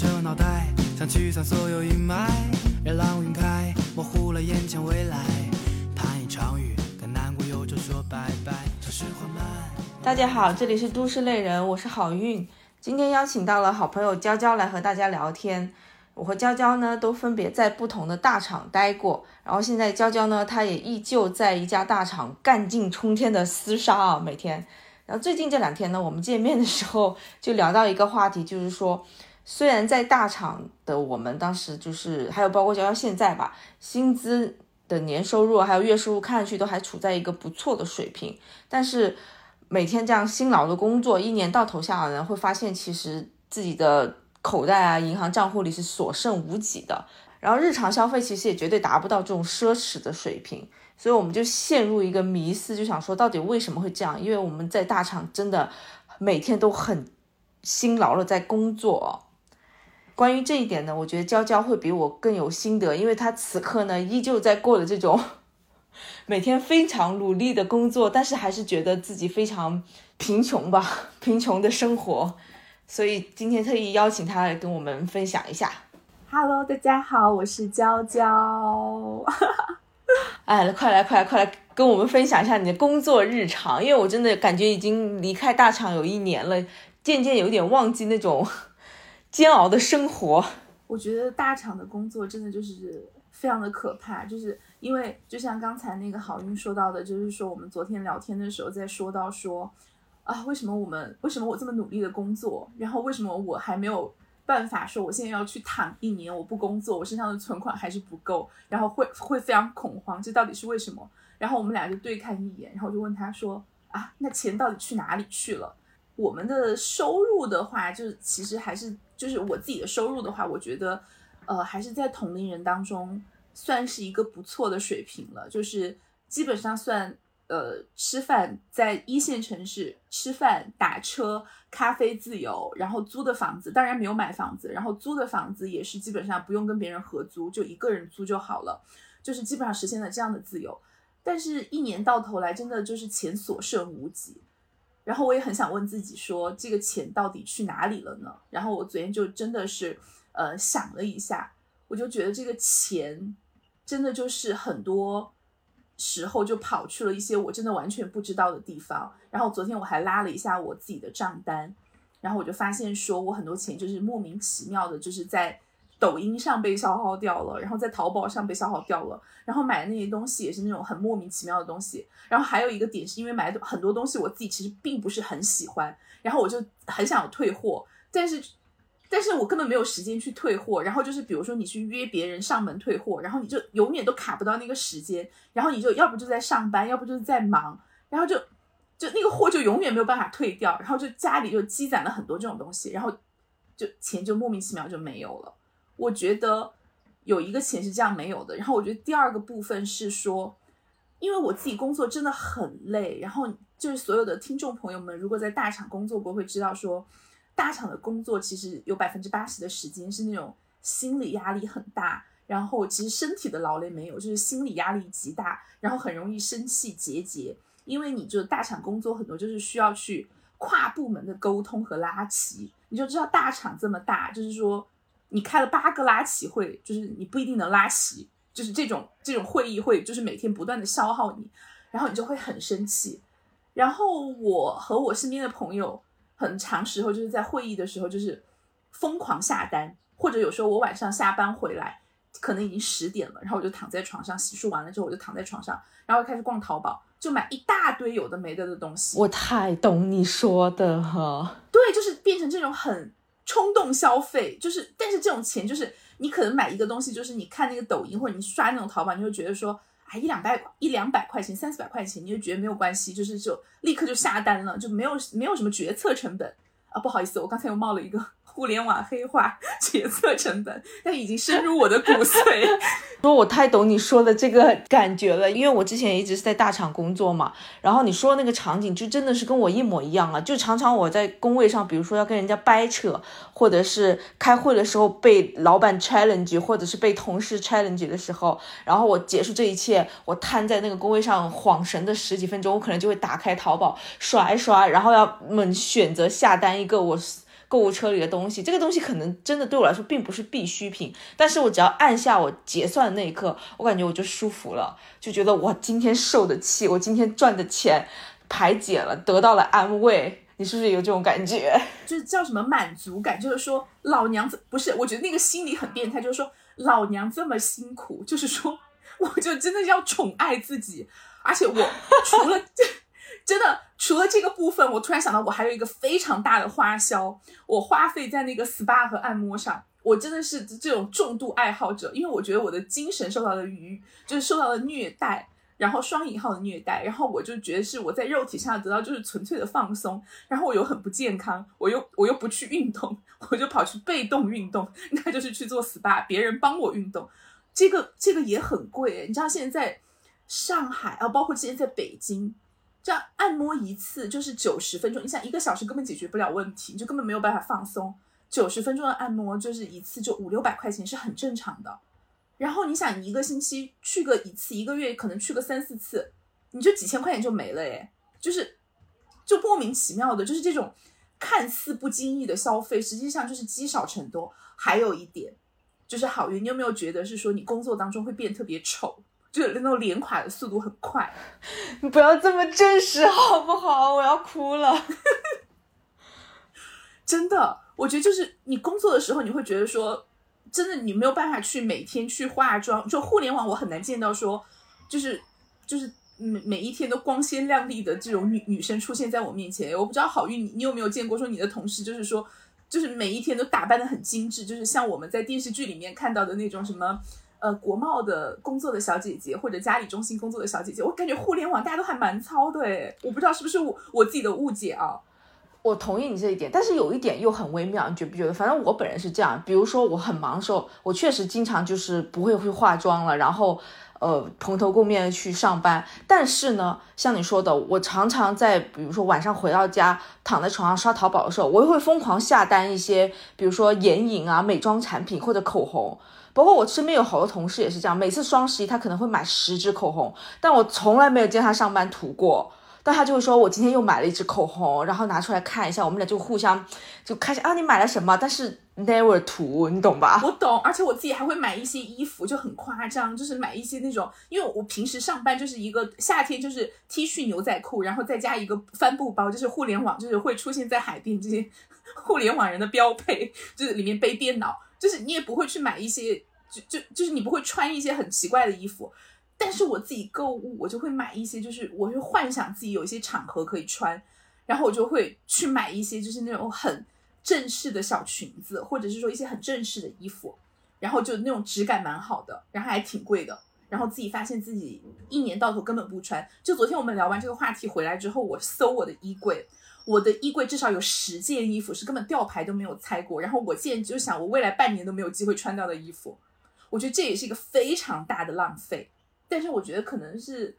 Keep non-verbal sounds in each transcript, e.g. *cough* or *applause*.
光包围的窗台，歪着脑袋想驱散所有阴霾，热浪晕开，模糊了眼前未来。盼一场雨，跟难过忧愁说拜拜。城市缓慢。大家好，这里是都市丽人，我是好运。今天邀请到了好朋友娇娇来和大家聊天。我和娇娇呢都分别在不同的大厂待过，然后现在娇娇呢，她也依旧在一家大厂干劲冲天的厮杀啊，每天。然后最近这两天呢，我们见面的时候就聊到一个话题，就是说，虽然在大厂的我们当时就是还有包括娇娇现在吧，薪资的年收入还有月收入看上去都还处在一个不错的水平，但是每天这样辛劳的工作，一年到头下来呢，会发现其实自己的。口袋啊，银行账户里是所剩无几的，然后日常消费其实也绝对达不到这种奢侈的水平，所以我们就陷入一个迷思，就想说到底为什么会这样？因为我们在大厂真的每天都很辛劳了在工作。关于这一点呢，我觉得娇娇会比我更有心得，因为她此刻呢依旧在过的这种 *laughs* 每天非常努力的工作，但是还是觉得自己非常贫穷吧，*laughs* 贫穷的生活。所以今天特意邀请她来跟我们分享一下。Hello，大家好，我是娇娇。*laughs* 哎，快来快来快来，跟我们分享一下你的工作日常，因为我真的感觉已经离开大厂有一年了，渐渐有点忘记那种煎熬的生活。我觉得大厂的工作真的就是非常的可怕，就是因为就像刚才那个好运说到的，就是说我们昨天聊天的时候在说到说。啊，为什么我们为什么我这么努力的工作，然后为什么我还没有办法说我现在要去躺一年，我不工作，我身上的存款还是不够，然后会 *laughs* 会非常恐慌，这到底是为什么？然后我们俩就对看一眼，然后就问他说啊，那钱到底去哪里去了？我们的收入的话，就是其实还是就是我自己的收入的话，我觉得呃还是在同龄人当中算是一个不错的水平了，就是基本上算。呃，吃饭在一线城市吃饭、打车、咖啡自由，然后租的房子当然没有买房子，然后租的房子也是基本上不用跟别人合租，就一个人租就好了，就是基本上实现了这样的自由。但是，一年到头来真的就是钱所剩无几。然后我也很想问自己说，这个钱到底去哪里了呢？然后我昨天就真的是呃想了一下，我就觉得这个钱真的就是很多。时候就跑去了一些我真的完全不知道的地方，然后昨天我还拉了一下我自己的账单，然后我就发现说我很多钱就是莫名其妙的，就是在抖音上被消耗掉了，然后在淘宝上被消耗掉了，然后买的那些东西也是那种很莫名其妙的东西，然后还有一个点是因为买的很多东西我自己其实并不是很喜欢，然后我就很想退货，但是。但是我根本没有时间去退货，然后就是比如说你去约别人上门退货，然后你就永远都卡不到那个时间，然后你就要不就在上班，要不就是在忙，然后就就那个货就永远没有办法退掉，然后就家里就积攒了很多这种东西，然后就钱就莫名其妙就没有了。我觉得有一个钱是这样没有的，然后我觉得第二个部分是说，因为我自己工作真的很累，然后就是所有的听众朋友们如果在大厂工作过会知道说。大厂的工作其实有百分之八十的时间是那种心理压力很大，然后其实身体的劳累没有，就是心理压力极大，然后很容易生气结节。因为你就大厂工作很多就是需要去跨部门的沟通和拉齐，你就知道大厂这么大，就是说你开了八个拉齐会，就是你不一定能拉齐，就是这种这种会议会就是每天不断的消耗你，然后你就会很生气。然后我和我身边的朋友。很长时候就是在会议的时候，就是疯狂下单，或者有时候我晚上下班回来，可能已经十点了，然后我就躺在床上洗漱完了之后，我就躺在床上，然后开始逛淘宝，就买一大堆有的没的的东西。我太懂你说的哈，对，就是变成这种很冲动消费，就是但是这种钱就是你可能买一个东西，就是你看那个抖音或者你刷那种淘宝，你就觉得说。啊，一两百一两百块钱，三四百块钱，你就觉得没有关系，就是就立刻就下单了，就没有没有什么决策成本啊。不好意思，我刚才又冒了一个。互联网黑化决策成本，但已经深入我的骨髓。*laughs* 说我太懂你说的这个感觉了，因为我之前一直是在大厂工作嘛。然后你说那个场景，就真的是跟我一模一样啊！就常常我在工位上，比如说要跟人家掰扯，或者是开会的时候被老板 challenge，或者是被同事 challenge 的时候，然后我结束这一切，我瘫在那个工位上晃神的十几分钟，我可能就会打开淘宝刷一刷，然后要猛选择下单一个我。购物车里的东西，这个东西可能真的对我来说并不是必需品，但是我只要按下我结算的那一刻，我感觉我就舒服了，就觉得我今天受的气，我今天赚的钱排解了，得到了安慰。你是不是有这种感觉？就是叫什么满足感，就是说老娘不是，我觉得那个心理很变态，就是说老娘这么辛苦，就是说我就真的要宠爱自己，而且我除了真的除了这个部分，我突然想到我还有一个非常大的花销，我花费在那个 SPA 和按摩上，我真的是这种重度爱好者，因为我觉得我的精神受到了愉，就是受到了虐待。然后双引号的虐待，然后我就觉得是我在肉体上得到就是纯粹的放松，然后我又很不健康，我又我又不去运动，*laughs* 我就跑去被动运动，那就是去做 SPA，别人帮我运动，这个这个也很贵，你知道现在上海啊，包括之前在北京，这样按摩一次就是九十分钟，你想一个小时根本解决不了问题，你就根本没有办法放松，九十分钟的按摩就是一次就五六百块钱是很正常的。然后你想，一个星期去个一次，一个月可能去个三四次，你就几千块钱就没了诶，就是就莫名其妙的，就是这种看似不经意的消费，实际上就是积少成多。还有一点就是好运，你有没有觉得是说你工作当中会变特别丑，就是那种脸垮的速度很快？*laughs* 你不要这么真实好不好？我要哭了。*laughs* 真的，我觉得就是你工作的时候，你会觉得说。真的，你没有办法去每天去化妆。就互联网，我很难见到说，就是就是每每一天都光鲜亮丽的这种女女生出现在我面前。我不知道好运，你你有没有见过说你的同事就是说，就是每一天都打扮的很精致，就是像我们在电视剧里面看到的那种什么呃国贸的工作的小姐姐或者家里中心工作的小姐姐。我感觉互联网大家都还蛮糙的诶，我不知道是不是我我自己的误解啊。我同意你这一点，但是有一点又很微妙，你觉不觉得？反正我本人是这样，比如说我很忙的时候，我确实经常就是不会会化妆了，然后呃蓬头垢面去上班。但是呢，像你说的，我常常在比如说晚上回到家，躺在床上刷淘宝的时候，我又会疯狂下单一些，比如说眼影啊、美妆产品或者口红。包括我身边有好多同事也是这样，每次双十一他可能会买十支口红，但我从来没有见他上班涂过。但他就会说，我今天又买了一支口红，然后拿出来看一下，我们俩就互相就开始啊，你买了什么？但是 never 图，你懂吧？我懂，而且我自己还会买一些衣服，就很夸张，就是买一些那种，因为我平时上班就是一个夏天就是 T 恤牛仔裤，然后再加一个帆布包，就是互联网就是会出现在海边这些互联网人的标配，就是里面背电脑，就是你也不会去买一些，就就就是你不会穿一些很奇怪的衣服。但是我自己购物，我就会买一些，就是我会幻想自己有一些场合可以穿，然后我就会去买一些，就是那种很正式的小裙子，或者是说一些很正式的衣服，然后就那种质感蛮好的，然后还挺贵的，然后自己发现自己一年到头根本不穿。就昨天我们聊完这个话题回来之后，我搜我的衣柜，我的衣柜至少有十件衣服是根本吊牌都没有拆过，然后我现在就想，我未来半年都没有机会穿到的衣服，我觉得这也是一个非常大的浪费。但是我觉得可能是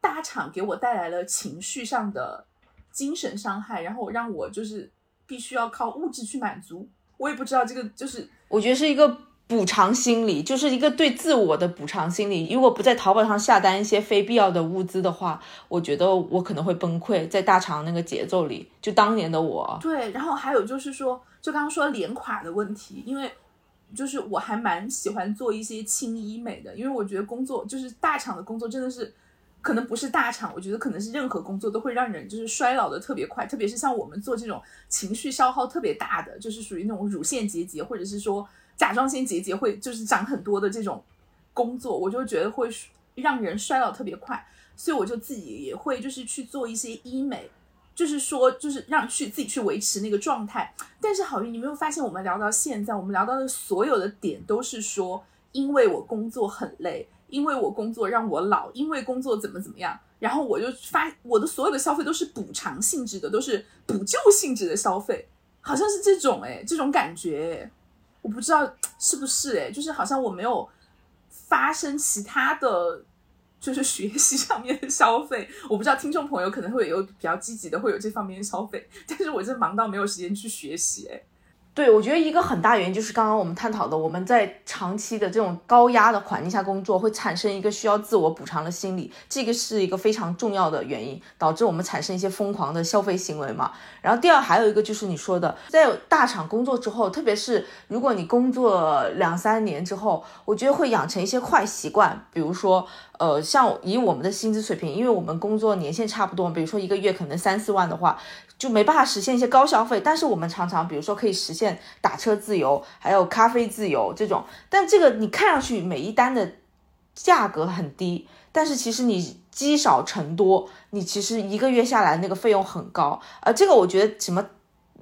大厂给我带来了情绪上的精神伤害，然后让我就是必须要靠物质去满足。我也不知道这个就是，我觉得是一个补偿心理，就是一个对自我的补偿心理。如果不在淘宝上下单一些非必要的物资的话，我觉得我可能会崩溃在大厂那个节奏里。就当年的我，对。然后还有就是说，就刚刚说脸垮的问题，因为。就是我还蛮喜欢做一些轻医美的，因为我觉得工作就是大厂的工作真的是，可能不是大厂，我觉得可能是任何工作都会让人就是衰老的特别快，特别是像我们做这种情绪消耗特别大的，就是属于那种乳腺结节或者是说甲状腺结节会就是长很多的这种工作，我就觉得会让人衰老特别快，所以我就自己也会就是去做一些医美。就是说，就是让去自己去维持那个状态。但是好运，你没有发现我们聊到现在，我们聊到的所有的点都是说，因为我工作很累，因为我工作让我老，因为工作怎么怎么样，然后我就发我的所有的消费都是补偿性质的，都是补救性质的消费，好像是这种哎，这种感觉，我不知道是不是哎，就是好像我没有发生其他的。就是 *laughs* 学习上面的消费，我不知道听众朋友可能会有比较积极的，会有这方面的消费，但是我真忙到没有时间去学习。哎，对，我觉得一个很大原因就是刚刚我们探讨的，我们在长期的这种高压的环境下工作，会产生一个需要自我补偿的心理，这个是一个非常重要的原因，导致我们产生一些疯狂的消费行为嘛。然后第二还有一个就是你说的，在大厂工作之后，特别是如果你工作两三年之后，我觉得会养成一些坏习惯，比如说，呃，像以我们的薪资水平，因为我们工作年限差不多，比如说一个月可能三四万的话。就没办法实现一些高消费，但是我们常常，比如说可以实现打车自由，还有咖啡自由这种。但这个你看上去每一单的价格很低，但是其实你积少成多，你其实一个月下来那个费用很高。呃，这个我觉得什么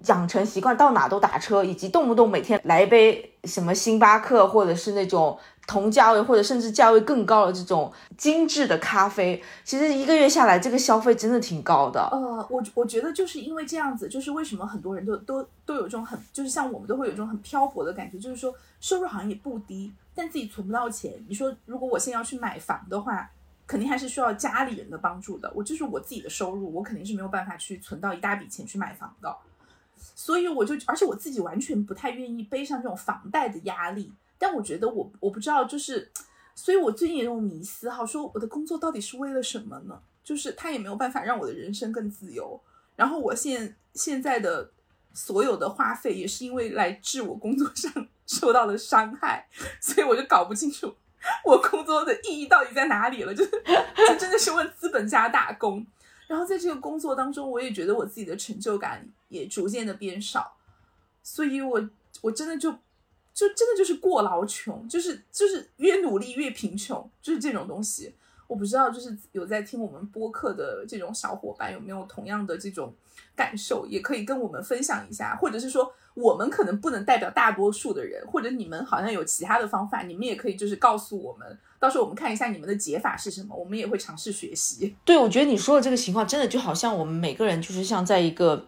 养成习惯，到哪都打车，以及动不动每天来一杯什么星巴克，或者是那种。同价位或者甚至价位更高的这种精致的咖啡，其实一个月下来这个消费真的挺高的。呃，我我觉得就是因为这样子，就是为什么很多人都都都有这种很，就是像我们都会有这种很漂泊的感觉，就是说收入好像也不低，但自己存不到钱。你说如果我现在要去买房的话，肯定还是需要家里人的帮助的。我就是我自己的收入，我肯定是没有办法去存到一大笔钱去买房的。所以我就，而且我自己完全不太愿意背上这种房贷的压力。但我觉得我我不知道，就是，所以我最近有种迷思哈，说我的工作到底是为了什么呢？就是他也没有办法让我的人生更自由，然后我现现在的所有的花费也是因为来治我工作上 *laughs* 受到的伤害，所以我就搞不清楚我工作的意义到底在哪里了，就是 *laughs* 就真的是为资本家打工，然后在这个工作当中，我也觉得我自己的成就感也逐渐的变少，所以我我真的就。就真的就是过劳穷，就是就是越努力越贫穷，就是这种东西。我不知道，就是有在听我们播客的这种小伙伴有没有同样的这种感受，也可以跟我们分享一下，或者是说我们可能不能代表大多数的人，或者你们好像有其他的方法，你们也可以就是告诉我们，到时候我们看一下你们的解法是什么，我们也会尝试学习。对，我觉得你说的这个情况真的就好像我们每个人就是像在一个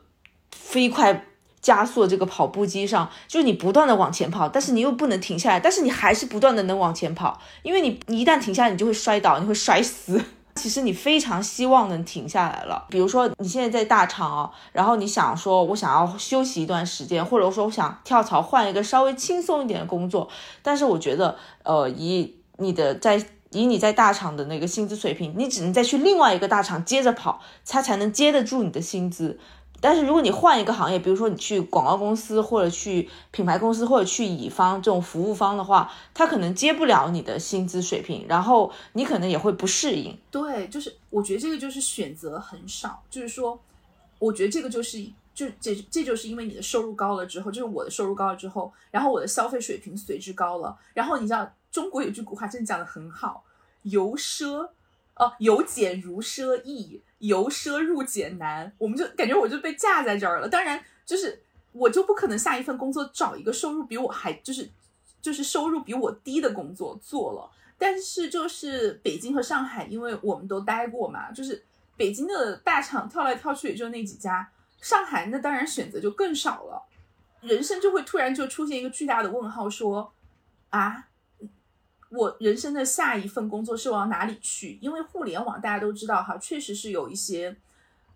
飞快。加速这个跑步机上，就是你不断的往前跑，但是你又不能停下来，但是你还是不断的能往前跑，因为你你一旦停下来，你就会摔倒，你会摔死。*laughs* 其实你非常希望能停下来了。比如说你现在在大厂啊，然后你想说，我想要休息一段时间，或者说我想跳槽换一个稍微轻松一点的工作，但是我觉得，呃，以你的在以你在大厂的那个薪资水平，你只能再去另外一个大厂接着跑，它才能接得住你的薪资。但是如果你换一个行业，比如说你去广告公司，或者去品牌公司，或者去乙方这种服务方的话，他可能接不了你的薪资水平，然后你可能也会不适应。对，就是我觉得这个就是选择很少，就是说，我觉得这个就是就这这就是因为你的收入高了之后，就是我的收入高了之后，然后我的消费水平随之高了，然后你知道中国有句古话真的讲的很好，由奢，哦，由俭如奢易。由奢入俭难，我们就感觉我就被架在这儿了。当然，就是我就不可能下一份工作找一个收入比我还就是就是收入比我低的工作做了。但是就是北京和上海，因为我们都待过嘛，就是北京的大厂跳来跳去也就那几家，上海那当然选择就更少了，人生就会突然就出现一个巨大的问号，说啊。我人生的下一份工作是往哪里去？因为互联网大家都知道哈，确实是有一些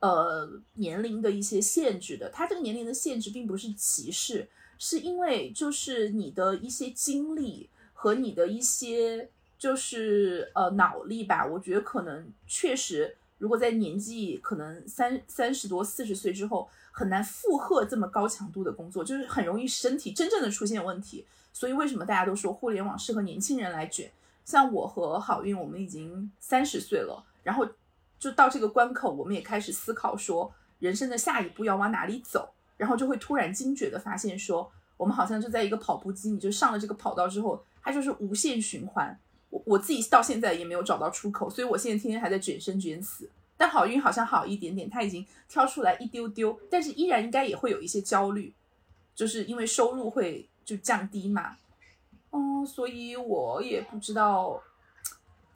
呃年龄的一些限制的。它这个年龄的限制并不是歧视，是因为就是你的一些经历和你的一些就是呃脑力吧。我觉得可能确实，如果在年纪可能三三十多、四十岁之后，很难负荷这么高强度的工作，就是很容易身体真正的出现问题。所以为什么大家都说互联网适合年轻人来卷？像我和好运，我们已经三十岁了，然后就到这个关口，我们也开始思考说人生的下一步要往哪里走，然后就会突然惊觉的发现说，我们好像就在一个跑步机，你就上了这个跑道之后，它就是无限循环。我我自己到现在也没有找到出口，所以我现在天天还在卷生卷死。但好运好像好一点点，它已经挑出来一丢丢，但是依然应该也会有一些焦虑，就是因为收入会。就降低嘛，嗯，所以我也不知道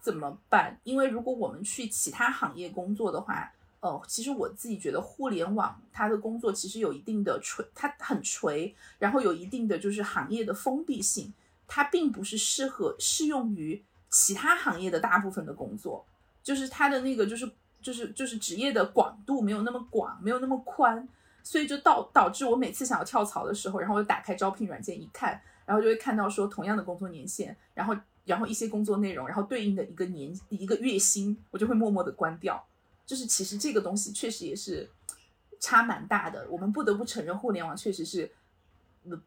怎么办。因为如果我们去其他行业工作的话，呃，其实我自己觉得互联网它的工作其实有一定的垂，它很垂，然后有一定的就是行业的封闭性，它并不是适合适用于其他行业的大部分的工作，就是它的那个就是就是就是职业的广度没有那么广，没有那么宽。所以就导导致我每次想要跳槽的时候，然后我就打开招聘软件一看，然后就会看到说同样的工作年限，然后然后一些工作内容，然后对应的一个年一个月薪，我就会默默的关掉。就是其实这个东西确实也是差蛮大的，我们不得不承认，互联网确实是。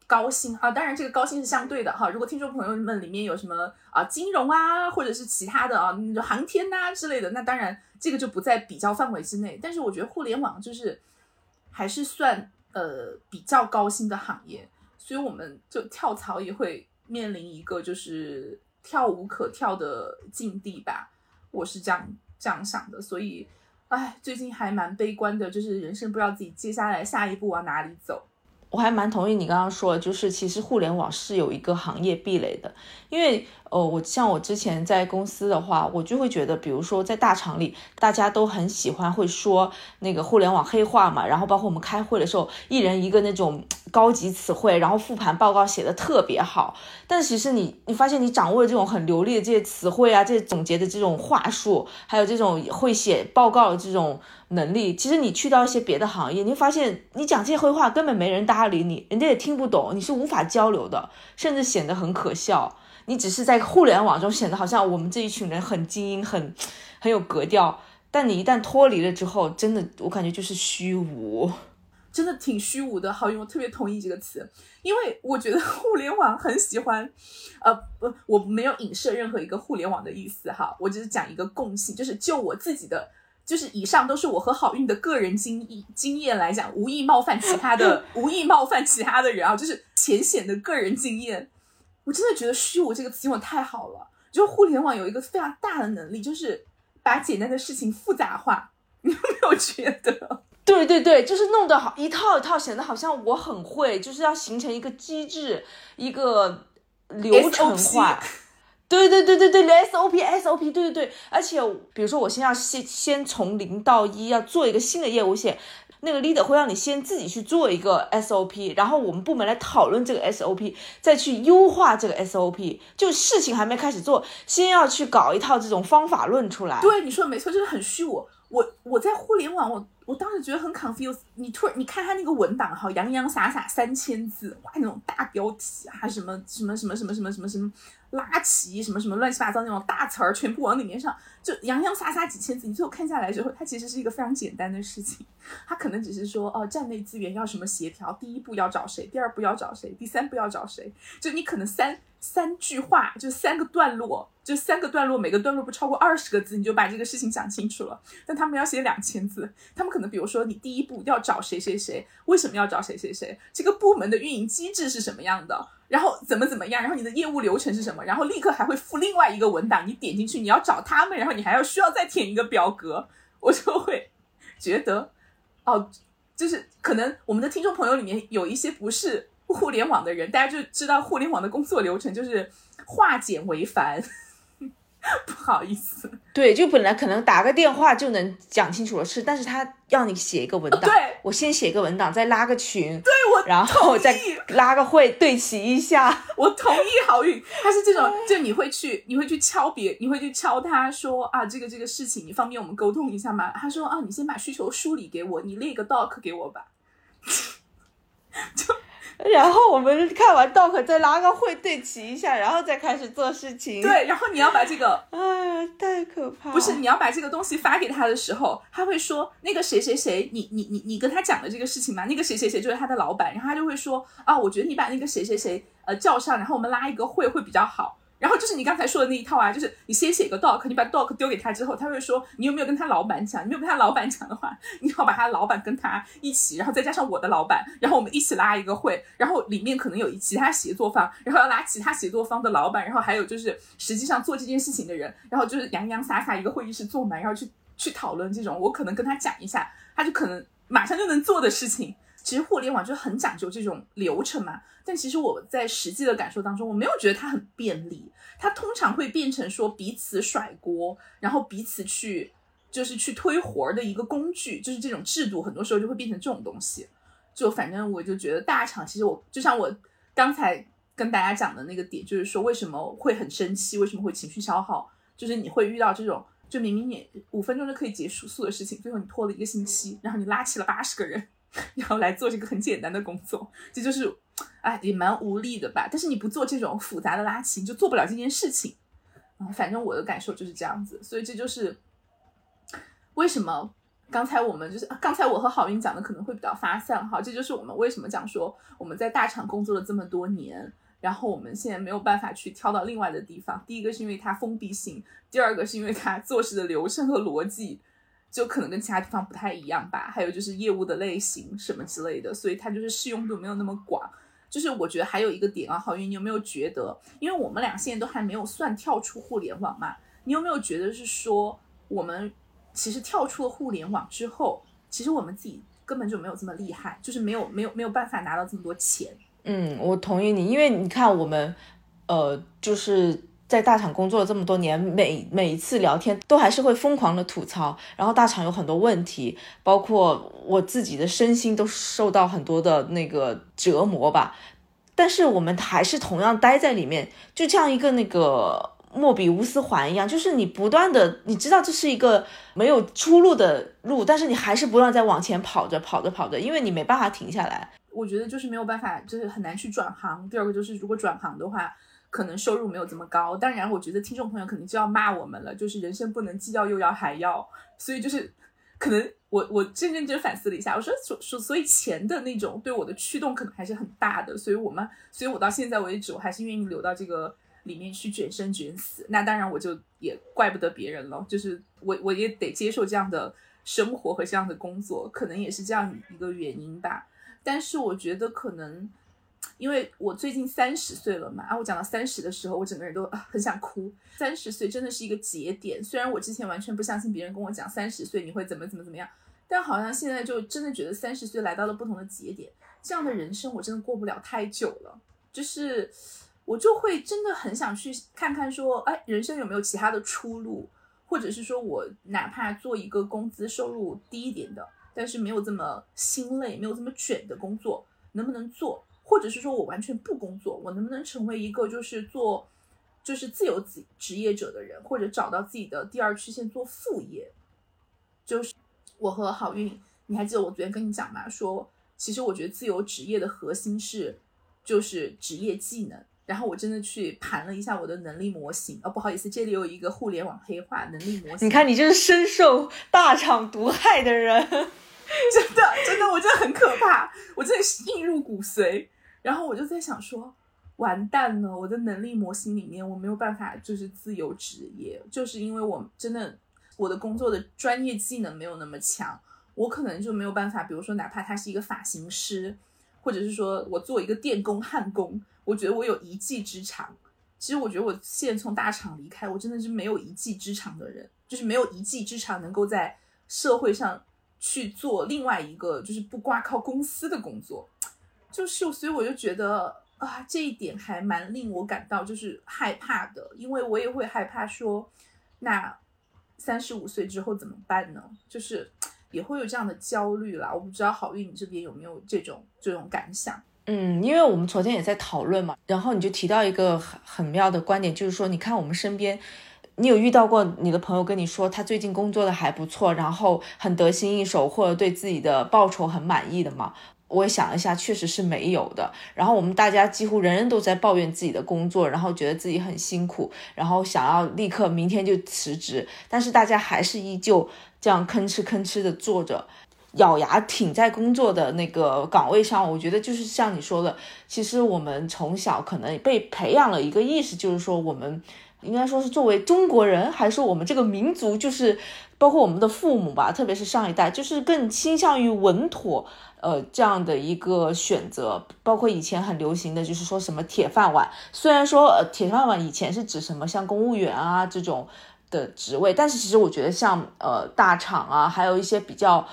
高薪啊，当然这个高薪是相对的哈。如果听众朋友们里面有什么啊金融啊，或者是其他的啊，那航天呐之类的，那当然这个就不在比较范围之内。但是我觉得互联网就是还是算呃比较高薪的行业，所以我们就跳槽也会面临一个就是跳无可跳的境地吧。我是这样这样想的，所以哎，最近还蛮悲观的，就是人生不知道自己接下来下一步往哪里走。我还蛮同意你刚刚说，就是其实互联网是有一个行业壁垒的，因为。哦，我像我之前在公司的话，我就会觉得，比如说在大厂里，大家都很喜欢会说那个互联网黑话嘛，然后包括我们开会的时候，一人一个那种高级词汇，然后复盘报告写的特别好。但其实你你发现你掌握了这种很流利的这些词汇啊，这些总结的这种话术，还有这种会写报告的这种能力，其实你去到一些别的行业，你发现你讲这些黑话根本没人搭理你，人家也听不懂，你是无法交流的，甚至显得很可笑。你只是在互联网中显得好像我们这一群人很精英，很很有格调，但你一旦脱离了之后，真的我感觉就是虚无，真的挺虚无的。好用，我特别同意这个词，因为我觉得互联网很喜欢，呃不，我没有影射任何一个互联网的意思哈，我只是讲一个共性，就是就我自己的，就是以上都是我和好运的个人经历经验来讲，无意冒犯其他的，*laughs* 无意冒犯其他的人啊，就是浅显的个人经验。我真的觉得“虚无”这个词用的太好了。就互联网有一个非常大的能力，就是把简单的事情复杂化。你有没有觉得？*laughs* 对对对，就是弄得好一套一套，显得好像我很会，就是要形成一个机制，一个流程化。对对对对对，SOP SOP，对对对。而且比如说，我先要先先从零到一要做一个新的业务线。那个 leader 会让你先自己去做一个 SOP，然后我们部门来讨论这个 SOP，再去优化这个 SOP。就事情还没开始做，先要去搞一套这种方法论出来。对，你说的没错，就是很虚无。我我在互联网，我我当时觉得很 confused。你突然你看他那个文档哈，洋洋洒洒三千字，哇，那种大标题啊，什么什么什么什么什么什么什么。拉齐什么什么乱七八糟那种大词儿，全部往里面上，就洋洋洒洒几千字，你最后看下来之后，它其实是一个非常简单的事情。它可能只是说，哦，站内资源要什么协调，第一步要找谁，第二步要找谁，第三步要找谁，就你可能三三句话，就三个段落，就三个段落，每个段落不超过二十个字，你就把这个事情讲清楚了。但他们要写两千字，他们可能比如说，你第一步要找谁谁谁，为什么要找谁谁谁，这个部门的运营机制是什么样的？然后怎么怎么样？然后你的业务流程是什么？然后立刻还会附另外一个文档，你点进去，你要找他们，然后你还要需要再填一个表格，*laughs* 我就会觉得，哦，就是可能我们的听众朋友里面有一些不是互联网的人，大家就知道互联网的工作流程就是化简为繁。*laughs* 不好意思，对，就本来可能打个电话就能讲清楚的事，但是他要你写一个文档，对我先写一个文档，再拉个群，对我，然后再拉个会对齐一下。*laughs* 我同意好运，他是这种，就你会去，你会去敲别，你会去敲他说啊，这个这个事情，你方便我们沟通一下吗？他说啊，你先把需求梳理给我，你列个 doc 给我吧，*laughs* 就。然后我们看完 doc 再拉个会对齐一下，然后再开始做事情。对，然后你要把这个，哎，太可怕。不是，你要把这个东西发给他的时候，他会说那个谁谁谁，你你你你跟他讲的这个事情嘛，那个谁谁谁就是他的老板，然后他就会说啊，我觉得你把那个谁谁谁呃叫上，然后我们拉一个会会比较好。然后就是你刚才说的那一套啊，就是你先写个 doc，你把 doc 丢给他之后，他会说你有没有跟他老板讲？你没有跟他老板讲的话，你要把他老板跟他一起，然后再加上我的老板，然后我们一起拉一个会，然后里面可能有其他协作方，然后要拉其他协作方的老板，然后还有就是实际上做这件事情的人，然后就是洋洋洒洒一个会议室坐满，然后去去讨论这种我可能跟他讲一下，他就可能马上就能做的事情。其实互联网就很讲究这种流程嘛，但其实我在实际的感受当中，我没有觉得它很便利。它通常会变成说彼此甩锅，然后彼此去就是去推活儿的一个工具，就是这种制度，很多时候就会变成这种东西。就反正我就觉得大厂，其实我就像我刚才跟大家讲的那个点，就是说为什么会很生气，为什么会情绪消耗，就是你会遇到这种，就明明你五分钟就可以结束的事情，最后你拖了一个星期，然后你拉起了八十个人。然后来做这个很简单的工作，这就是哎也蛮无力的吧。但是你不做这种复杂的拉齐，你就做不了这件事情啊。反正我的感受就是这样子，所以这就是为什么刚才我们就是刚才我和郝云讲的可能会比较发散哈，这就是我们为什么讲说我们在大厂工作了这么多年。然后我们现在没有办法去跳到另外的地方。第一个是因为它封闭性，第二个是因为它做事的流程和逻辑就可能跟其他地方不太一样吧。还有就是业务的类型什么之类的，所以它就是适用度没有那么广。就是我觉得还有一个点啊，郝云，你有没有觉得，因为我们俩现在都还没有算跳出互联网嘛？你有没有觉得是说我们其实跳出了互联网之后，其实我们自己根本就没有这么厉害，就是没有没有没有办法拿到这么多钱。嗯，我同意你，因为你看我们，呃，就是在大厂工作了这么多年，每每一次聊天都还是会疯狂的吐槽，然后大厂有很多问题，包括我自己的身心都受到很多的那个折磨吧，但是我们还是同样待在里面，就像一个那个莫比乌斯环一样，就是你不断的，你知道这是一个没有出路的路，但是你还是不断在往前跑着跑着跑着，因为你没办法停下来。我觉得就是没有办法，就是很难去转行。第二个就是如果转行的话，可能收入没有这么高。当然，我觉得听众朋友肯定就要骂我们了，就是人生不能既要又要还要。所以就是可能我我真认真反思了一下，我说所所所以钱的那种对我的驱动可能还是很大的。所以我们所以我到现在为止，我还是愿意留到这个里面去卷生卷死。那当然我就也怪不得别人了，就是我我也得接受这样的生活和这样的工作，可能也是这样一个原因吧。但是我觉得可能，因为我最近三十岁了嘛，啊，我讲到三十的时候，我整个人都很想哭。三十岁真的是一个节点，虽然我之前完全不相信别人跟我讲三十岁你会怎么怎么怎么样，但好像现在就真的觉得三十岁来到了不同的节点，这样的人生我真的过不了太久了。就是我就会真的很想去看看，说，哎，人生有没有其他的出路，或者是说我哪怕做一个工资收入低一点的。但是没有这么心累，没有这么卷的工作，能不能做？或者是说我完全不工作，我能不能成为一个就是做就是自由职职业者的人，或者找到自己的第二曲线做副业？就是我和好运，你还记得我昨天跟你讲吗？说其实我觉得自由职业的核心是就是职业技能。然后我真的去盘了一下我的能力模型，哦，不好意思，这里有一个互联网黑化能力模型。你看，你就是深受大厂毒害的人，*laughs* 真的，真的，我真的很可怕，我真的是印入骨髓。然后我就在想说，完蛋了，我的能力模型里面我没有办法就是自由职业，就是因为我真的我的工作的专业技能没有那么强，我可能就没有办法，比如说哪怕他是一个发型师，或者是说我做一个电工、焊工。我觉得我有一技之长，其实我觉得我现在从大厂离开，我真的是没有一技之长的人，就是没有一技之长能够在社会上去做另外一个就是不挂靠公司的工作，就是所以我就觉得啊，这一点还蛮令我感到就是害怕的，因为我也会害怕说，那三十五岁之后怎么办呢？就是也会有这样的焦虑啦。我不知道好运你这边有没有这种这种感想。嗯，因为我们昨天也在讨论嘛，然后你就提到一个很很妙的观点，就是说，你看我们身边，你有遇到过你的朋友跟你说他最近工作的还不错，然后很得心应手，或者对自己的报酬很满意的吗？我想了一下，确实是没有的。然后我们大家几乎人人都在抱怨自己的工作，然后觉得自己很辛苦，然后想要立刻明天就辞职，但是大家还是依旧这样吭哧吭哧的做着。咬牙挺在工作的那个岗位上，我觉得就是像你说的，其实我们从小可能被培养了一个意识，就是说我们应该说是作为中国人，还是说我们这个民族，就是包括我们的父母吧，特别是上一代，就是更倾向于稳妥，呃，这样的一个选择。包括以前很流行的就是说什么铁饭碗，虽然说呃铁饭碗以前是指什么像公务员啊这种的职位，但是其实我觉得像呃大厂啊，还有一些比较。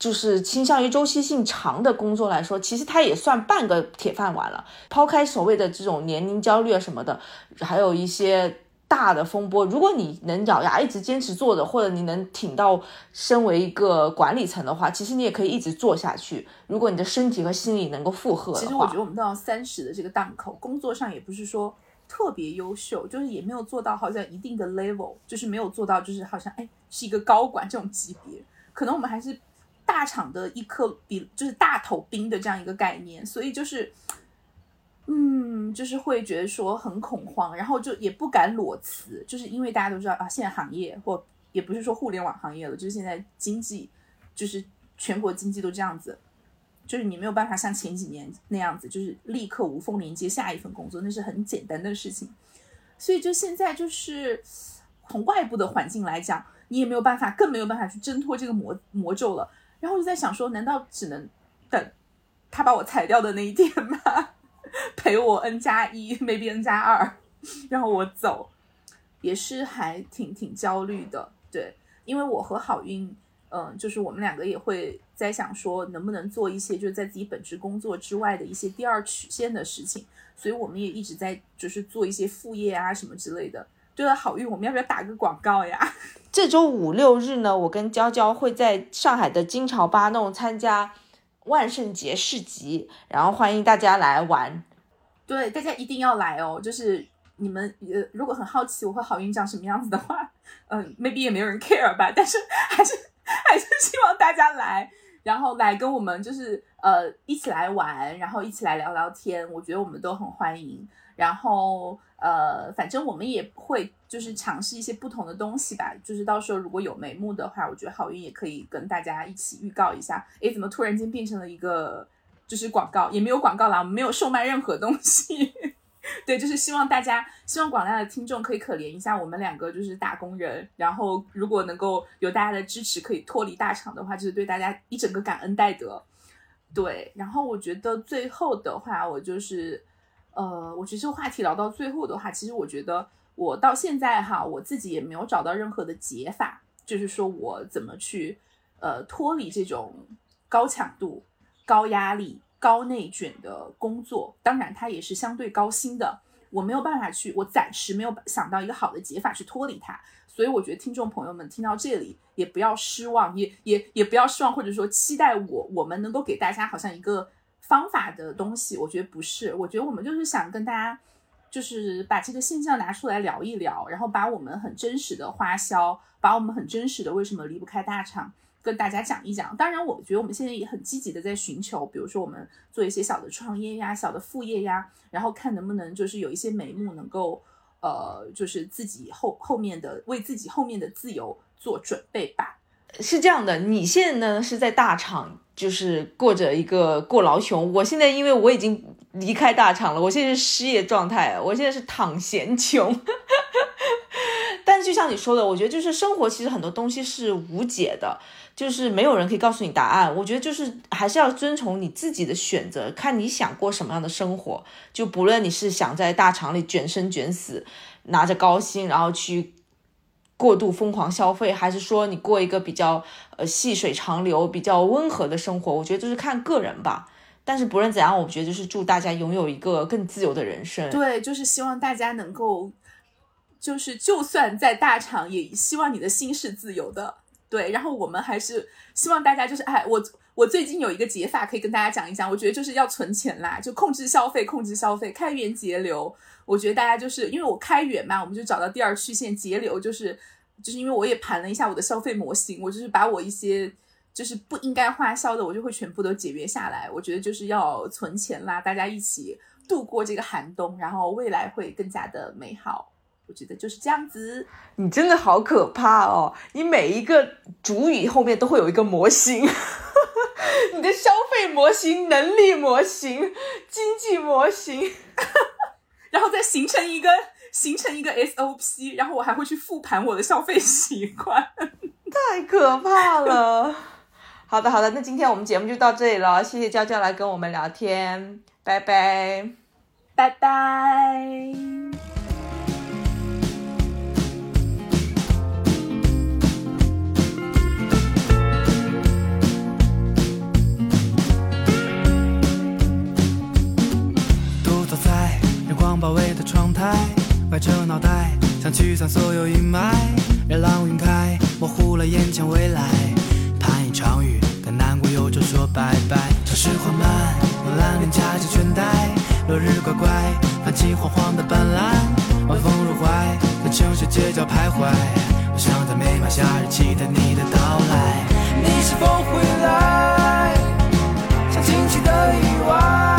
就是倾向于周期性长的工作来说，其实它也算半个铁饭碗了。抛开所谓的这种年龄焦虑啊什么的，还有一些大的风波，如果你能咬牙一直坚持做的，或者你能挺到身为一个管理层的话，其实你也可以一直做下去。如果你的身体和心理能够负荷，其实我觉得我们到三十的这个档口，工作上也不是说特别优秀，就是也没有做到好像一定的 level，就是没有做到就是好像哎是一个高管这种级别，可能我们还是。大厂的一颗比就是大头兵的这样一个概念，所以就是，嗯，就是会觉得说很恐慌，然后就也不敢裸辞，就是因为大家都知道啊，现在行业或也不是说互联网行业了，就是现在经济就是全国经济都这样子。就是你没有办法像前几年那样子，就是立刻无缝连接下一份工作，那是很简单的事情。所以就现在就是从外部的环境来讲，你也没有办法，更没有办法去挣脱这个魔魔咒了。然后我就在想说，难道只能等他把我裁掉的那一天吗？*laughs* 陪我 n 加一，maybe n 加二，然后我走，也是还挺挺焦虑的。对，因为我和好运。嗯，就是我们两个也会在想说，能不能做一些就是在自己本职工作之外的一些第二曲线的事情，所以我们也一直在就是做一些副业啊什么之类的。对了，好运，我们要不要打个广告呀？*laughs* 这周五六日呢，我跟娇娇会在上海的金朝八弄参加万圣节市集，然后欢迎大家来玩。对，大家一定要来哦！就是你们呃，如果很好奇我和好运长什么样子的话，嗯，maybe 也没有人 care 吧，但是还是。*laughs* 还是希望大家来，然后来跟我们就是呃一起来玩，然后一起来聊聊天。我觉得我们都很欢迎。然后呃，反正我们也会就是尝试一些不同的东西吧。就是到时候如果有眉目的话，我觉得好运也可以跟大家一起预告一下。诶，怎么突然间变成了一个就是广告？也没有广告啦，没有售卖任何东西。对，就是希望大家，希望广大的听众可以可怜一下我们两个，就是打工人。然后，如果能够有大家的支持，可以脱离大厂的话，就是对大家一整个感恩戴德。对，然后我觉得最后的话，我就是，呃，我觉得这个话题聊到最后的话，其实我觉得我到现在哈，我自己也没有找到任何的解法，就是说我怎么去，呃，脱离这种高强度、高压力。高内卷的工作，当然它也是相对高薪的。我没有办法去，我暂时没有想到一个好的解法去脱离它。所以我觉得听众朋友们听到这里也不要失望，也也也不要失望，或者说期待我我们能够给大家好像一个方法的东西。我觉得不是，我觉得我们就是想跟大家就是把这个现象拿出来聊一聊，然后把我们很真实的花销，把我们很真实的为什么离不开大厂。跟大家讲一讲，当然，我觉得我们现在也很积极的在寻求，比如说我们做一些小的创业呀、小的副业呀，然后看能不能就是有一些眉目能够，呃，就是自己后后面的为自己后面的自由做准备吧。是这样的，你现在呢是在大厂，就是过着一个过劳穷。我现在因为我已经离开大厂了，我现在是失业状态，我现在是躺闲 *laughs* 穷。就像你说的，我觉得就是生活其实很多东西是无解的。就是没有人可以告诉你答案，我觉得就是还是要遵从你自己的选择，看你想过什么样的生活。就不论你是想在大厂里卷生卷死，拿着高薪然后去过度疯狂消费，还是说你过一个比较呃细水长流、比较温和的生活，我觉得就是看个人吧。但是不论怎样，我觉得就是祝大家拥有一个更自由的人生。对，就是希望大家能够，就是就算在大厂，也希望你的心是自由的。对，然后我们还是希望大家就是，哎，我我最近有一个解法可以跟大家讲一讲，我觉得就是要存钱啦，就控制消费，控制消费，开源节流。我觉得大家就是因为我开源嘛，我们就找到第二曲线节流，就是就是因为我也盘了一下我的消费模型，我就是把我一些就是不应该花销的，我就会全部都节约下来。我觉得就是要存钱啦，大家一起度过这个寒冬，然后未来会更加的美好。我觉得就是这样子，你真的好可怕哦！你每一个主语后面都会有一个模型，*laughs* 你的消费模型、能力模型、经济模型，*laughs* 然后再形成一个形成一个 SOP，然后我还会去复盘我的消费习惯，*laughs* 太可怕了。好的，好的，那今天我们节目就到这里了，谢谢娇娇来跟我们聊天，拜拜，拜拜。包围的窗台，歪着脑袋想驱散所有阴霾。热浪云开，模糊了眼前未来。盼一场雨，跟难过忧愁说拜拜。城市缓慢，慵懒脸夹着倦怠。落日乖乖，泛起黄黄的斑斓。晚风入怀，在城市街角徘徊。我想在每晚夏日期待你的到来。你是否会来？像惊奇的意外。